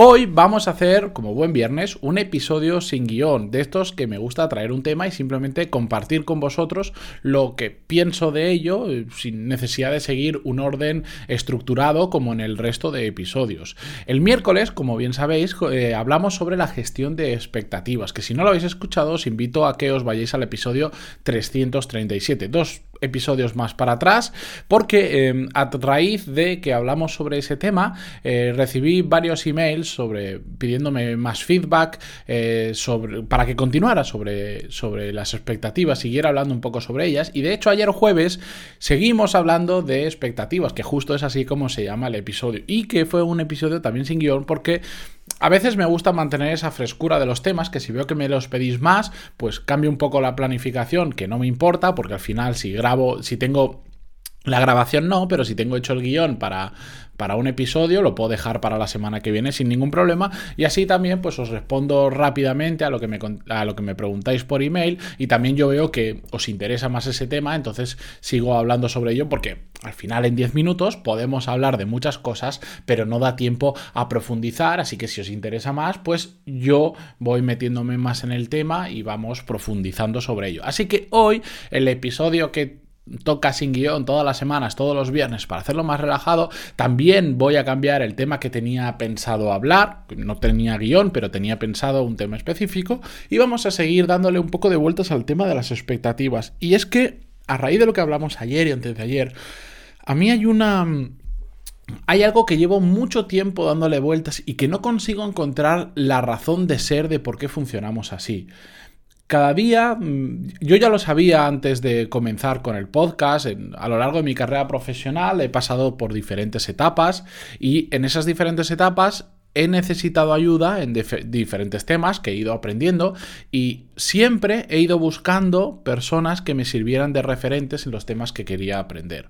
Hoy vamos a hacer, como buen viernes, un episodio sin guion, de estos que me gusta traer un tema y simplemente compartir con vosotros lo que pienso de ello, eh, sin necesidad de seguir un orden estructurado como en el resto de episodios. El miércoles, como bien sabéis, eh, hablamos sobre la gestión de expectativas, que si no lo habéis escuchado, os invito a que os vayáis al episodio 337. Dos episodios más para atrás, porque em, a raíz de que hablamos sobre ese tema, eh, recibí varios emails sobre pidiéndome más feedback eh, sobre, para que continuara sobre, sobre las expectativas, siguiera hablando un poco sobre ellas. Y de hecho, ayer jueves seguimos hablando de expectativas, que justo es así como se llama el episodio. Y que fue un episodio también sin guion, porque a veces me gusta mantener esa frescura de los temas, que si veo que me los pedís más, pues cambio un poco la planificación, que no me importa, porque al final si grabo, si tengo la grabación no, pero si tengo hecho el guion para, para un episodio, lo puedo dejar para la semana que viene sin ningún problema. Y así también pues os respondo rápidamente a lo que me, a lo que me preguntáis por email. Y también yo veo que os interesa más ese tema, entonces sigo hablando sobre ello porque al final en 10 minutos podemos hablar de muchas cosas, pero no da tiempo a profundizar. Así que si os interesa más, pues yo voy metiéndome más en el tema y vamos profundizando sobre ello. Así que hoy el episodio que toca sin guion todas las semanas, todos los viernes, para hacerlo más relajado. También voy a cambiar el tema que tenía pensado hablar. No tenía guion, pero tenía pensado un tema específico. Y vamos a seguir dándole un poco de vueltas al tema de las expectativas. Y es que, a raíz de lo que hablamos ayer y antes de ayer, a mí hay una... Hay algo que llevo mucho tiempo dándole vueltas y que no consigo encontrar la razón de ser de por qué funcionamos así. Cada día, mm, yo ya lo sabía antes de comenzar con el podcast, a lo largo de mi carrera profesional he pasado por diferentes etapas y en esas diferentes etapas he necesitado ayuda en diferentes temas que he ido aprendiendo y siempre he ido buscando personas que me sirvieran de referentes en los temas que quería aprender.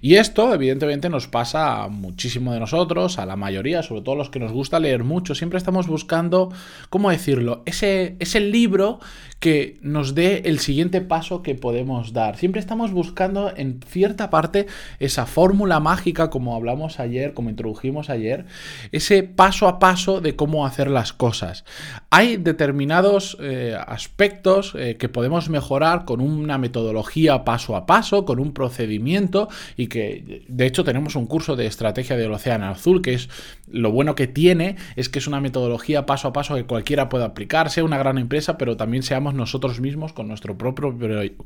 Y esto, evidentemente, nos pasa a muchísimo de nosotros, a la mayoría, sobre todo los que nos gusta leer mucho. Siempre estamos buscando, ¿cómo decirlo? Ese, libro que nos dé el siguiente paso que podemos dar. Siempre estamos buscando en cierta parte esa fórmula mágica, como hablamos ayer, como introdujimos ayer, ese paso a paso de cómo hacer las cosas. Hay determinados eh, aspectos eh, que podemos mejorar con una metodología paso a paso, con un procedimiento y que de hecho tenemos un curso de estrategia del Océano Azul que es lo bueno que tiene es que es una metodología paso a paso que cualquiera puede aplicar, sea una gran empresa, pero también seamos nosotros mismos con nuestro propio,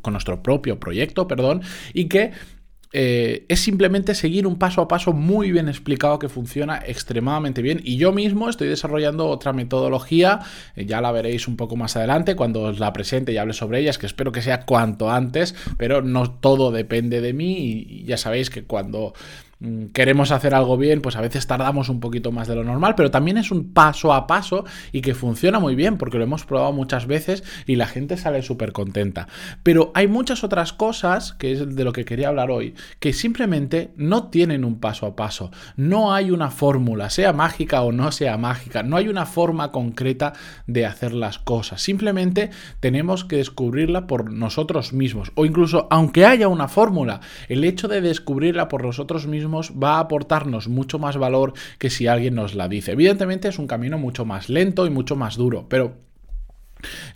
con nuestro propio proyecto, perdón, y que eh, es simplemente seguir un paso a paso muy bien explicado que funciona extremadamente bien. Y yo mismo estoy desarrollando otra metodología, eh, ya la veréis un poco más adelante cuando os la presente y hable sobre ellas, que espero que sea cuanto antes, pero no todo depende de mí y ya sabéis que cuando queremos hacer algo bien, pues a veces tardamos un poquito más de lo normal, pero también es un paso a paso y que funciona muy bien porque lo hemos probado muchas veces y la gente sale súper contenta. Pero hay muchas otras cosas, que es de lo que quería hablar hoy, que simplemente no tienen un paso a paso. No hay una fórmula, sea mágica o no sea mágica, no hay una forma concreta de hacer las cosas. Simplemente tenemos que descubrirla por nosotros mismos. O incluso, aunque haya una fórmula, el hecho de descubrirla por nosotros mismos va a aportarnos mucho más valor que si alguien nos la dice. Evidentemente es un camino mucho más lento y mucho más duro, pero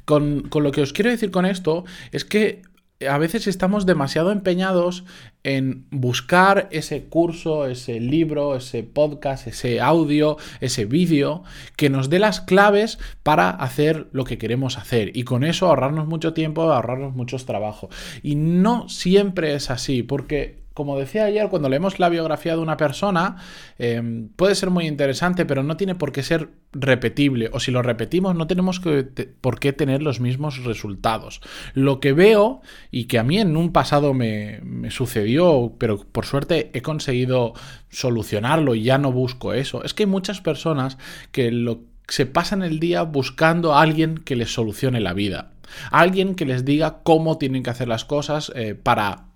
con, con lo que os quiero decir con esto es que a veces estamos demasiado empeñados en buscar ese curso, ese libro, ese podcast, ese audio, ese vídeo que nos dé las claves para hacer lo que queremos hacer y con eso ahorrarnos mucho tiempo, ahorrarnos mucho trabajo. Y no siempre es así, porque como decía ayer, cuando leemos la biografía de una persona, em, puede ser muy interesante, pero no tiene por qué ser repetible. O si lo repetimos, no tenemos que, por qué tener los mismos resultados. Lo que veo, y que a mí en un pasado me, me sucedió, pero por suerte he conseguido solucionarlo y ya no busco eso, es que hay muchas personas que lo se pasan el día buscando a alguien que les solucione la vida, alguien que les diga cómo tienen que hacer las cosas eh, para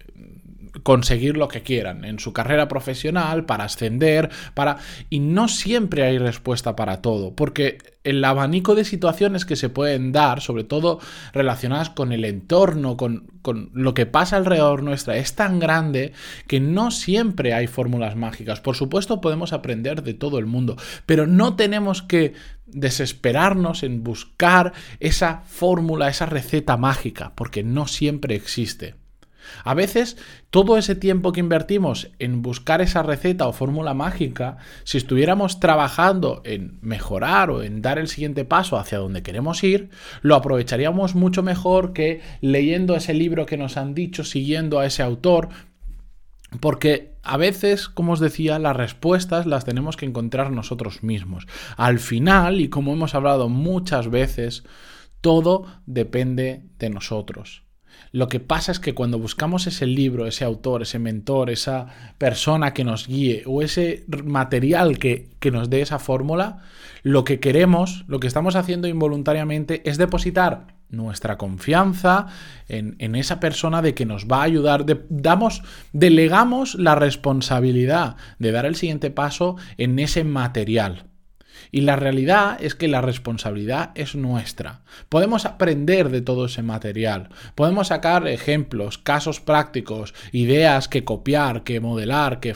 conseguir lo que quieran en su carrera profesional, para ascender, para... Y no siempre hay respuesta para todo, porque el abanico de situaciones que se pueden dar, sobre todo relacionadas con el entorno, con, con, lo que pasa alrededor nuestra, es tan grande que no siempre hay fórmulas mágicas. Por supuesto podemos aprender de todo el mundo, pero no tenemos que desesperarnos en buscar esa fórmula, esa receta mágica, porque no siempre existe. A veces todo ese tiempo que invertimos en buscar esa receta o fórmula mágica, si estuviéramos trabajando en mejorar o en dar el siguiente paso hacia donde queremos ir, lo aprovecharíamos mucho mejor que leyendo ese libro que nos han dicho, siguiendo a ese autor, porque a veces, como os decía, las respuestas las tenemos que encontrar nosotros mismos. Al final, y como hemos hablado muchas veces, todo depende de nosotros. Lo que pasa es que cuando buscamos ese libro, ese autor, ese mentor, esa persona que nos guíe o ese material que, nos dé esa fórmula, lo que queremos, lo que estamos haciendo involuntariamente es depositar nuestra confianza en, en, esa persona de que nos va a ayudar. damos, delegamos la responsabilidad de dar el siguiente paso en ese material. Y la realidad es que la responsabilidad es nuestra. Podemos aprender de todo ese material, podemos sacar ejemplos, casos prácticos, ideas que copiar, que modelar, que,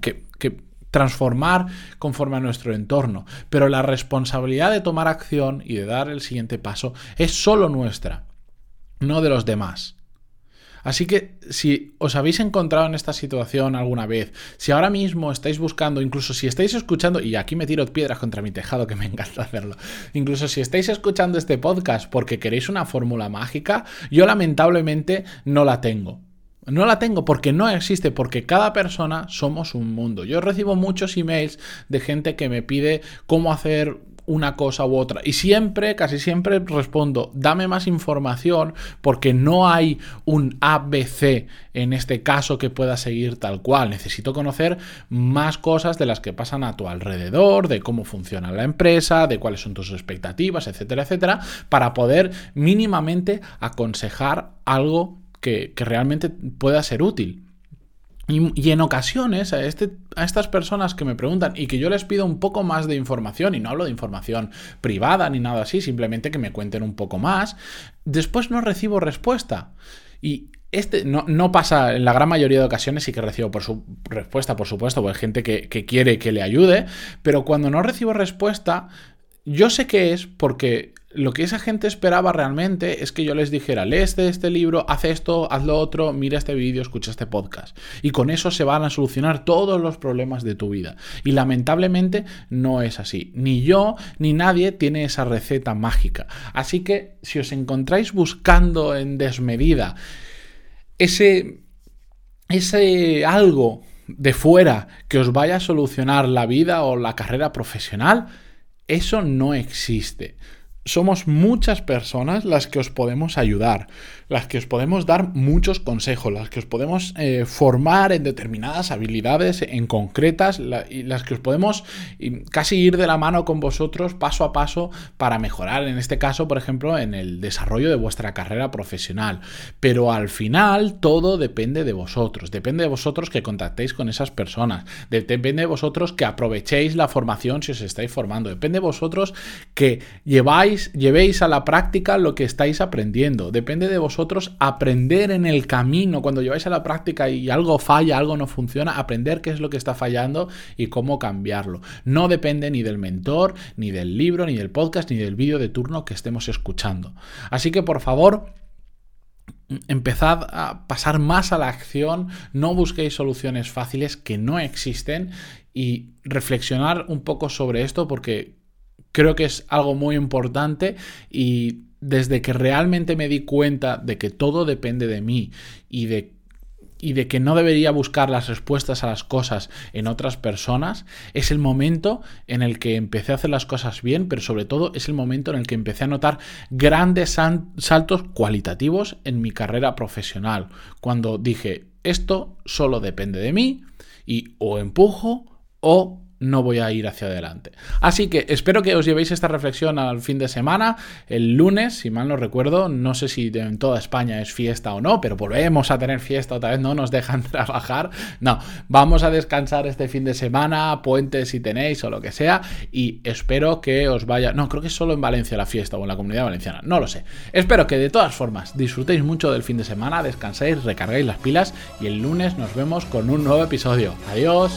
que, transformar conforme a nuestro entorno. Pero la responsabilidad de tomar acción y de dar el siguiente paso es solo nuestra, no de los demás. Así que si os habéis encontrado en esta situación alguna vez, si ahora mismo estáis buscando, incluso si estáis escuchando, y aquí me tiro piedras contra mi tejado, que me encanta hacerlo, incluso si estáis escuchando este podcast porque queréis una fórmula mágica, yo lamentablemente no la tengo. No la tengo porque no existe, porque cada persona somos un mundo. Yo recibo muchos emails de gente que me pide cómo hacer una cosa u otra. Y siempre, casi siempre respondo, dame más información porque no hay un ABC en este caso que pueda seguir tal cual. Necesito conocer más cosas de las que pasan a tu alrededor, de cómo funciona la empresa, de cuáles son tus expectativas, etcétera, etcétera, para poder mínimamente aconsejar algo que, que realmente pueda ser útil. Y, en ocasiones a, este, a estas personas que me preguntan y que yo les pido un poco más de información, y no hablo de información privada ni nada así, simplemente que me cuenten un poco más, después no recibo respuesta. Y este no, no, pasa en la gran mayoría de ocasiones, sí que recibo por su respuesta, por supuesto, porque hay gente que, que quiere que le ayude, pero cuando no recibo respuesta, yo sé que es porque lo que esa gente esperaba realmente es que yo les dijera, lee este, este libro, haz esto, haz lo otro, mira este vídeo, escucha este podcast. Y con eso se van a solucionar todos los problemas de tu vida. Y lamentablemente no es así. Ni yo ni nadie tiene esa receta mágica. Así que si os encontráis buscando en desmedida ese, ese algo de fuera que os vaya a solucionar la vida o la carrera profesional, eso no existe somos muchas personas las que os podemos ayudar, las que os podemos dar muchos consejos, las que os podemos eh, formar en determinadas habilidades en concretas y las que os podemos casi ir de la mano con vosotros paso a paso para mejorar, en este caso, por ejemplo, en el desarrollo de vuestra carrera profesional. Pero al final todo depende de vosotros, depende de vosotros que contactéis con esas personas, depende de vosotros que aprovechéis la formación si os estáis formando, depende de vosotros que lleváis llevéis a la práctica lo que estáis aprendiendo. Depende de aprender en el camino. Cuando lleváis a la práctica y algo falla, algo no funciona, aprender qué es lo que está fallando y cómo cambiarlo. No depende ni del mentor, ni del libro, ni del podcast, ni del vídeo de turno que estemos escuchando. Así que por favor, empezad a pasar más a la acción, no busquéis soluciones fáciles que no existen y reflexionar un poco sobre esto porque creo que es algo muy importante y desde que realmente me di cuenta de que todo depende de mí y de y de que no debería buscar las respuestas a las cosas en otras personas, es el momento en el que empecé a hacer las cosas bien, pero sobre todo es el momento en el que empecé a notar grandes saltos cualitativos en mi carrera profesional, cuando dije, esto solo depende de mí y o empujo o no voy a ir hacia adelante. Así que espero que os llevéis esta reflexión al fin de semana. El lunes, si mal no recuerdo, no sé si en toda España es fiesta o no, pero volvemos a tener fiesta otra vez, no nos dejan trabajar. No, vamos a descansar este fin de semana, puentes si tenéis o lo que sea, y espero que os vaya... No, creo que es solo en Valencia la fiesta o en la comunidad valenciana, no lo sé. Espero que de todas formas disfrutéis mucho del fin de semana, descanséis, recarguéis las pilas y el lunes nos vemos con un nuevo episodio. Adiós.